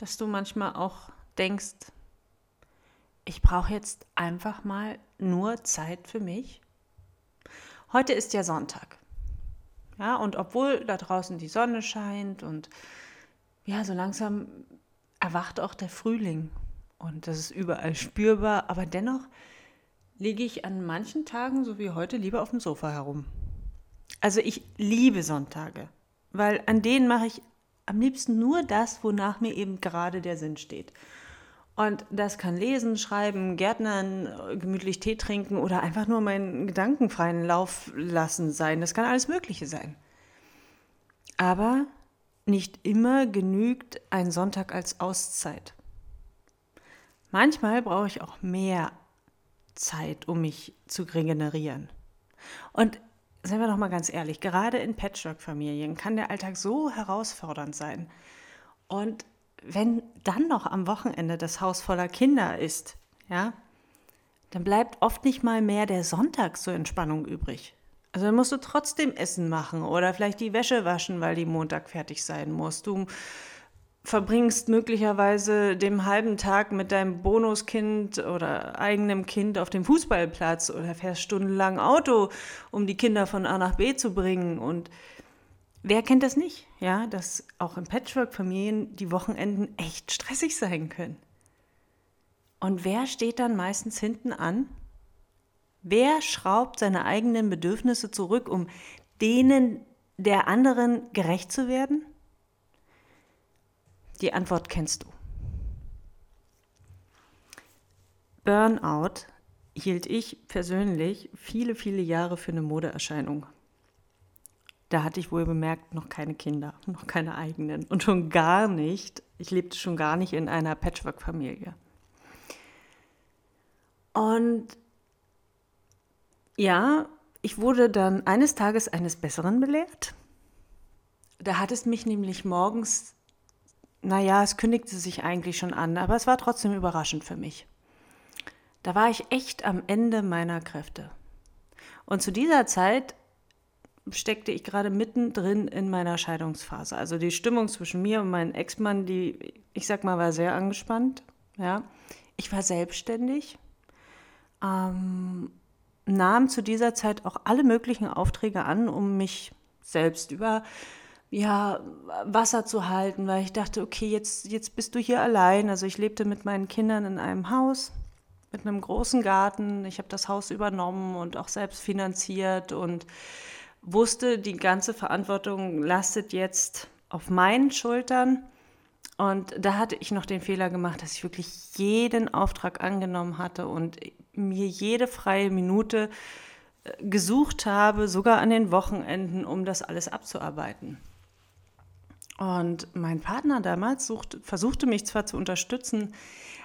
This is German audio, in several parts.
Dass du manchmal auch denkst, ich brauche jetzt einfach mal nur Zeit für mich? Heute ist ja Sonntag. Ja, und obwohl da draußen die Sonne scheint und ja, so langsam erwacht auch der Frühling und das ist überall spürbar, aber dennoch liege ich an manchen Tagen, so wie heute, lieber auf dem Sofa herum. Also ich liebe Sonntage, weil an denen mache ich am liebsten nur das, wonach mir eben gerade der Sinn steht. Und das kann lesen, schreiben, Gärtnern, gemütlich Tee trinken oder einfach nur meinen gedankenfreien Lauf lassen sein. Das kann alles Mögliche sein. Aber nicht immer genügt ein Sonntag als Auszeit. Manchmal brauche ich auch mehr Zeit, um mich zu regenerieren. Und seien wir doch mal ganz ehrlich, gerade in Patchwork-Familien kann der Alltag so herausfordernd sein. Und wenn dann noch am Wochenende das Haus voller Kinder ist, ja, dann bleibt oft nicht mal mehr der Sonntag zur Entspannung übrig. Also dann musst du trotzdem Essen machen oder vielleicht die Wäsche waschen, weil die Montag fertig sein muss. Du verbringst möglicherweise den halben Tag mit deinem Bonuskind oder eigenem Kind auf dem Fußballplatz oder fährst stundenlang Auto, um die Kinder von A nach B zu bringen. Und wer kennt das nicht? Ja, dass auch in Patchwork-Familien die Wochenenden echt stressig sein können. Und wer steht dann meistens hinten an? Wer schraubt seine eigenen Bedürfnisse zurück, um denen der anderen gerecht zu werden? Die Antwort kennst du. Burnout hielt ich persönlich viele, viele Jahre für eine Modeerscheinung. Da hatte ich wohl bemerkt noch keine Kinder, noch keine eigenen und schon gar nicht, ich lebte schon gar nicht in einer Patchwork-Familie. Und ja, ich wurde dann eines Tages eines Besseren belehrt. Da hat es mich nämlich morgens naja, es kündigte sich eigentlich schon an, aber es war trotzdem überraschend für mich. Da war ich echt am Ende meiner Kräfte. Und zu dieser Zeit steckte ich gerade mittendrin in meiner Scheidungsphase. Also die Stimmung zwischen mir und meinem Ex-Mann, die, ich sag mal, war sehr angespannt. Ja. Ich war selbstständig, ähm, nahm zu dieser Zeit auch alle möglichen Aufträge an, um mich selbst über ja, Wasser zu halten, weil ich dachte, okay, jetzt, jetzt bist du hier allein. Also ich lebte mit meinen Kindern in einem Haus mit einem großen Garten. Ich habe das Haus übernommen und auch selbst finanziert und wusste, die ganze Verantwortung lastet jetzt auf meinen Schultern. Und da hatte ich noch den Fehler gemacht, dass ich wirklich jeden Auftrag angenommen hatte und mir jede freie Minute äh, gesucht habe, sogar an den Wochenenden, um das alles abzuarbeiten. Und mein Partner damals sucht, versuchte mich zwar zu unterstützen,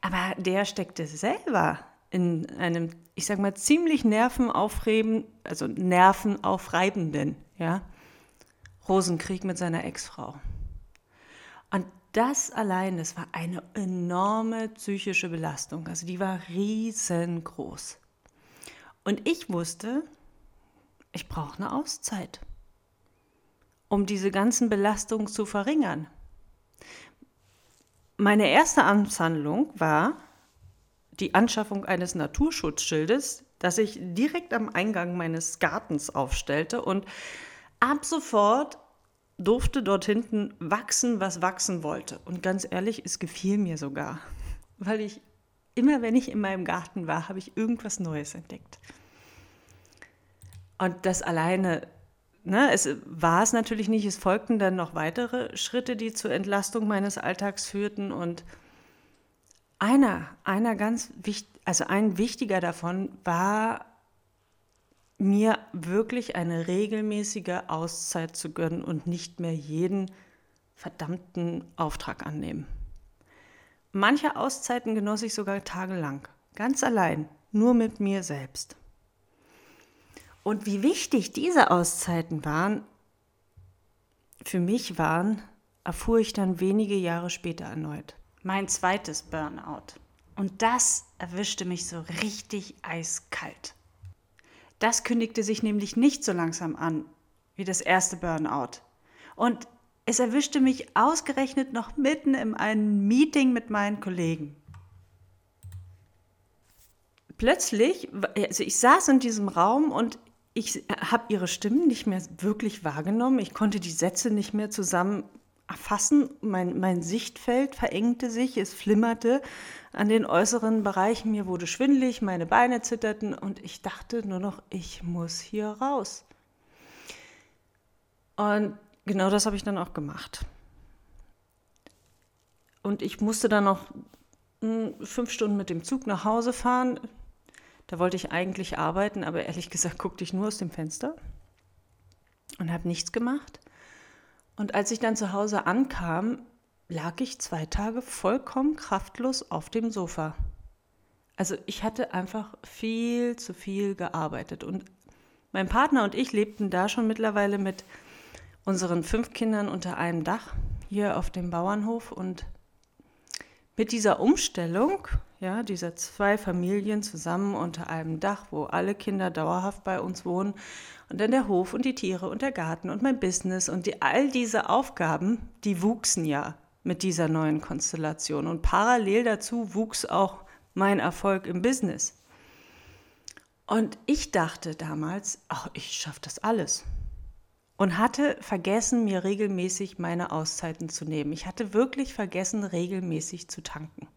aber der steckte selber in einem, ich sag mal, ziemlich nervenaufreibenden, also nervenaufreibenden, ja, Rosenkrieg mit seiner Ex-Frau. Und das allein, das war eine enorme psychische Belastung. Also die war riesengroß. Und ich wusste, ich brauche eine Auszeit um diese ganzen Belastungen zu verringern. Meine erste Amtshandlung war die Anschaffung eines Naturschutzschildes, das ich direkt am Eingang meines Gartens aufstellte und ab sofort durfte dort hinten wachsen, was wachsen wollte. Und ganz ehrlich, es gefiel mir sogar, weil ich immer, wenn ich in meinem Garten war, habe ich irgendwas Neues entdeckt. Und das alleine ne, es war es natürlich nicht. Es folgten dann noch weitere Schritte, die zur Entlastung meines Alltags führten. Und einer, einer ganz wichtig, also ein wichtiger davon war mir wirklich eine regelmäßige Auszeit zu gönnen und nicht mehr jeden verdammten Auftrag annehmen. Manche Auszeiten genoss ich sogar tagelang, ganz allein, nur mit mir selbst. Und wie wichtig diese Auszeiten waren, für mich waren, erfuhr ich dann wenige Jahre später erneut. Mein zweites Burnout. Und das erwischte mich so richtig eiskalt. Das kündigte sich nämlich nicht so langsam an wie das erste Burnout. Und es erwischte mich ausgerechnet noch mitten in einem Meeting mit meinen Kollegen. Plötzlich, also ich saß in diesem Raum und ich habe ihre Stimmen nicht mehr wirklich wahrgenommen. Ich konnte die Sätze nicht mehr zusammen erfassen. Mein, mein Sichtfeld verengte sich, es flimmerte an den äußeren Bereichen. Mir wurde schwindlig, meine Beine zitterten und ich dachte nur noch, ich muss hier raus. Und genau das habe ich dann auch gemacht. Und ich musste dann noch hm, fünf Stunden mit dem Zug nach Hause fahren. Da wollte ich eigentlich arbeiten, aber ehrlich gesagt guckte ich nur aus dem Fenster und habe nichts gemacht. Und als ich dann zu Hause ankam, lag ich zwei Tage vollkommen kraftlos auf dem Sofa. Also ich hatte einfach viel zu viel gearbeitet. Und mein Partner und ich lebten da schon mittlerweile mit unseren fünf Kindern unter einem Dach hier auf dem Bauernhof. Und mit dieser Umstellung, ja, dieser zwei Familien zusammen unter einem Dach, wo alle Kinder dauerhaft bei uns wohnen, und dann der Hof und die Tiere und der Garten und mein Business und die, all diese Aufgaben, die wuchsen ja mit dieser neuen Konstellation. Und parallel dazu wuchs auch mein Erfolg im Business. Und ich dachte damals, ach, ich schaffe das alles. Und hatte vergessen, mir regelmäßig meine Auszeiten zu nehmen. Ich hatte wirklich vergessen, regelmäßig zu tanken.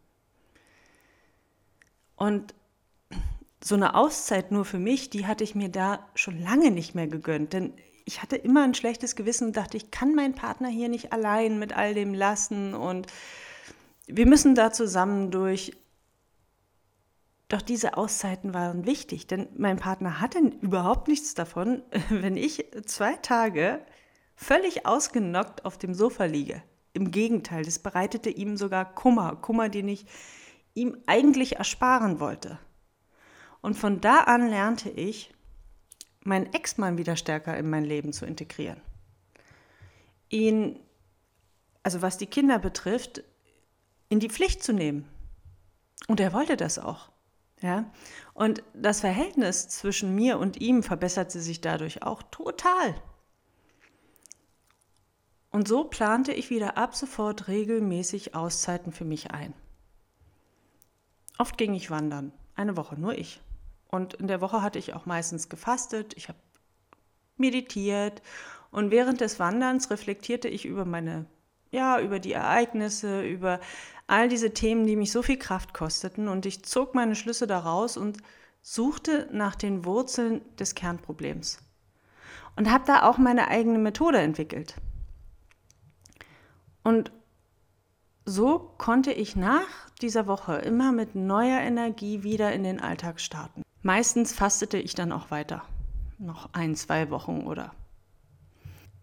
Und so eine Auszeit nur für mich, die hatte ich mir da schon lange nicht mehr gegönnt. Denn ich hatte immer ein schlechtes Gewissen und dachte, ich kann meinen Partner hier nicht allein mit all dem lassen und wir müssen da zusammen durch. Doch diese Auszeiten waren wichtig, denn mein Partner hatte überhaupt nichts davon, wenn ich zwei Tage völlig ausgenockt auf dem Sofa liege. Im Gegenteil, das bereitete ihm sogar Kummer, Kummer, den ich ihm eigentlich ersparen wollte. Und von da an lernte ich, meinen Ex-Mann wieder stärker in mein Leben zu integrieren. Ihn, also was die Kinder betrifft, in die Pflicht zu nehmen. Und er wollte das auch. Ja? Und das Verhältnis zwischen mir und ihm verbesserte sich dadurch auch total. Und so plante ich wieder ab sofort regelmäßig Auszeiten für mich ein. Oft ging ich wandern, eine Woche, nur ich. Und in der Woche hatte ich auch meistens gefastet, ich habe meditiert. Und während des Wanderns reflektierte ich über meine, ja, über die Ereignisse, über all diese Themen, die mich so viel Kraft kosteten. Und ich zog meine Schlüsse daraus und suchte nach den Wurzeln des Kernproblems. Und habe da auch meine eigene Methode entwickelt. Und so konnte ich nach dieser Woche immer mit neuer Energie wieder in den Alltag starten. Meistens fastete ich dann auch weiter, noch ein, zwei Wochen oder.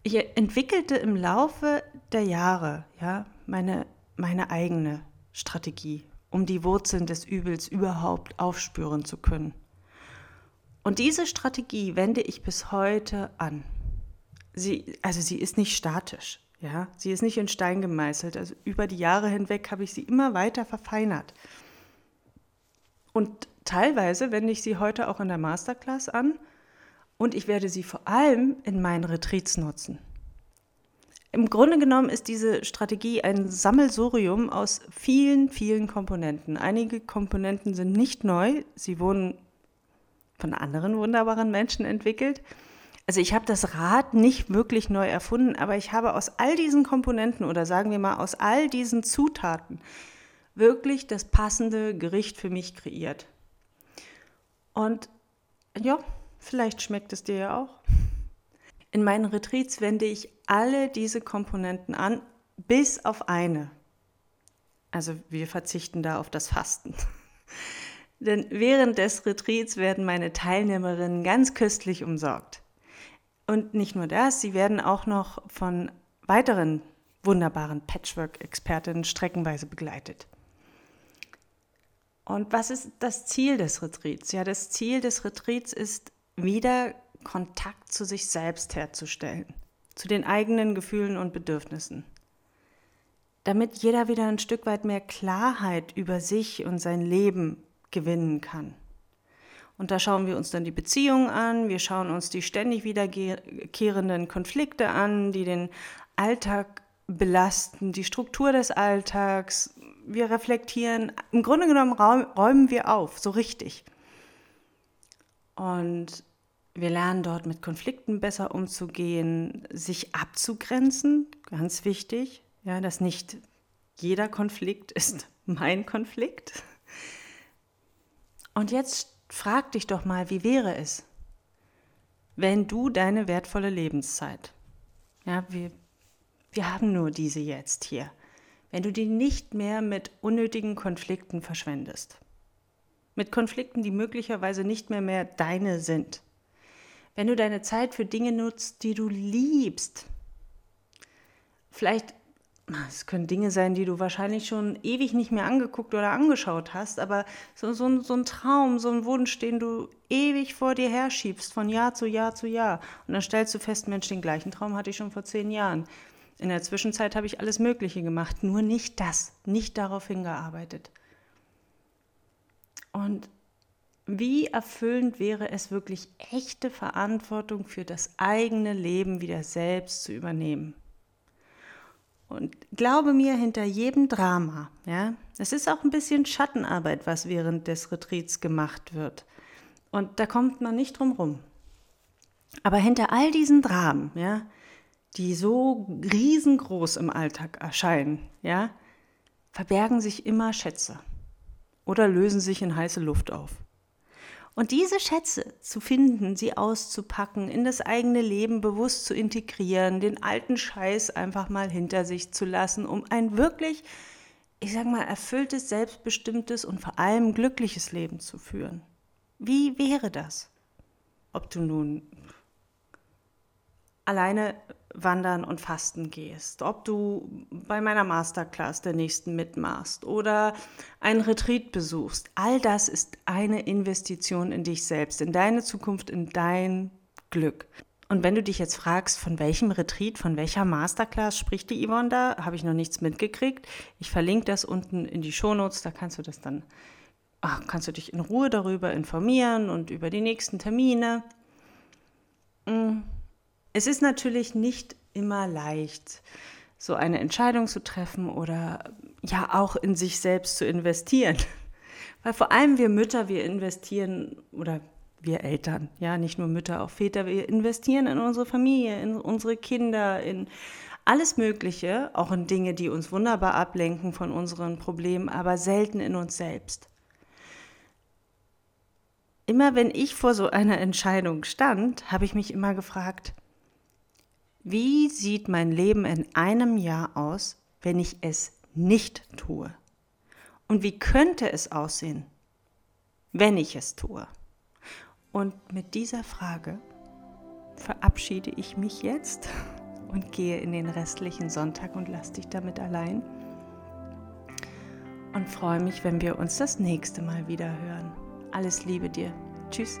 Ich entwickelte im Laufe der Jahre ja, meine, meine eigene Strategie, um die Wurzeln des Übels überhaupt aufspüren zu können. Und diese Strategie wende ich bis heute an. Sie, also sie ist nicht statisch, ja, sie ist nicht in Stein gemeißelt. Also über die Jahre hinweg habe ich sie immer weiter verfeinert. Und teilweise wende ich sie heute auch in der Masterclass an und ich werde sie vor allem in meinen Retreats nutzen. Im Grunde genommen ist diese Strategie ein Sammelsurium aus vielen, vielen Komponenten. Einige Komponenten sind nicht neu, sie wurden von anderen wunderbaren Menschen entwickelt. Also ich habe das Rad nicht wirklich neu erfunden, aber ich habe aus all diesen Komponenten oder sagen wir mal aus all diesen Zutaten wirklich das passende Gericht für mich kreiert. Und ja, vielleicht schmeckt es dir ja auch. In meinen Retreats wende ich alle diese Komponenten an, bis auf eine. Also wir verzichten da auf das Fasten. Denn während des Retreats werden meine Teilnehmerinnen ganz köstlich umsorgt. Und nicht nur das, sie werden auch noch von weiteren wunderbaren Patchwork-Expertinnen streckenweise begleitet. Und was ist das Ziel des Retreats? Ja, das Ziel des Retreats ist wieder Kontakt zu sich selbst herzustellen, zu den eigenen Gefühlen und Bedürfnissen. Damit jeder wieder ein Stück weit mehr Klarheit über sich und sein Leben gewinnen kann. Und da schauen wir uns dann die Beziehungen an, wir schauen uns die ständig wiederkehrenden Konflikte an, die den Alltag belasten, die Struktur des Alltags, wir reflektieren, im Grunde genommen räumen wir auf, so richtig. Und wir lernen dort mit Konflikten besser umzugehen, sich abzugrenzen, ganz wichtig, ja, dass nicht jeder Konflikt ist mein Konflikt. Und jetzt frag dich doch mal, wie wäre es, wenn du deine wertvolle Lebenszeit, ja, wir, wir haben nur diese jetzt hier, wenn du die nicht mehr mit unnötigen Konflikten verschwendest. Mit Konflikten, die möglicherweise nicht mehr mehr deine sind. Wenn du deine Zeit für Dinge nutzt, die du liebst. Vielleicht, es können Dinge sein, die du wahrscheinlich schon ewig nicht mehr angeguckt oder angeschaut hast, aber so, so, so ein Traum, so ein Wunsch, den du ewig vor dir herschiebst, von Jahr zu Jahr zu Jahr. Und dann stellst du fest, Mensch, den gleichen Traum hatte ich schon vor zehn Jahren. In der Zwischenzeit habe ich alles Mögliche gemacht, nur nicht das, nicht darauf hingearbeitet. Und wie erfüllend wäre es wirklich, echte Verantwortung für das eigene Leben wieder selbst zu übernehmen. Und glaube mir, hinter jedem Drama, ja, es ist auch ein bisschen Schattenarbeit, was während des Retreats gemacht wird. Und da kommt man nicht drum rum. Aber hinter all diesen Dramen, ja, die so riesengroß im Alltag erscheinen, ja, verbergen sich immer Schätze oder lösen sich in heiße Luft auf. Und diese Schätze zu finden, sie auszupacken, in das eigene Leben bewusst zu integrieren, den alten Scheiß einfach mal hinter sich zu lassen, um ein wirklich, ich sag mal, erfülltes, selbstbestimmtes und vor allem glückliches Leben zu führen. Wie wäre das? Ob du nun alleine wandern und fasten gehst, ob du bei meiner Masterclass der nächsten mitmachst oder einen Retreat besuchst, all das ist eine Investition in dich selbst, in deine Zukunft, in dein Glück. Und wenn du dich jetzt fragst, von welchem Retreat, von welcher Masterclass spricht die Yvonne da, habe ich noch nichts mitgekriegt. Ich verlinke das unten in die Shownotes, da kannst du das dann, ach, kannst du dich in Ruhe darüber informieren und über die nächsten Termine. Mhm es ist natürlich nicht immer leicht, so eine Entscheidung zu treffen oder ja auch in sich selbst zu investieren. Weil vor allem wir Mütter, wir investieren oder wir Eltern, ja, nicht nur Mütter, auch Väter, wir investieren in unsere Familie, in unsere Kinder, in alles Mögliche, auch in Dinge, die uns wunderbar ablenken von unseren Problemen, aber selten in uns selbst. Immer wenn ich vor so einer Entscheidung stand, habe ich mich immer gefragt, wie sieht mein Leben in einem Jahr aus, wenn ich es nicht tue? Und wie könnte es aussehen, wenn ich es tue? Und mit dieser Frage verabschiede ich mich jetzt und gehe in den restlichen Sonntag und lass dich damit allein. Und freue mich, wenn wir uns das nächste Mal wieder hören. Alles Liebe dir. Tschüss.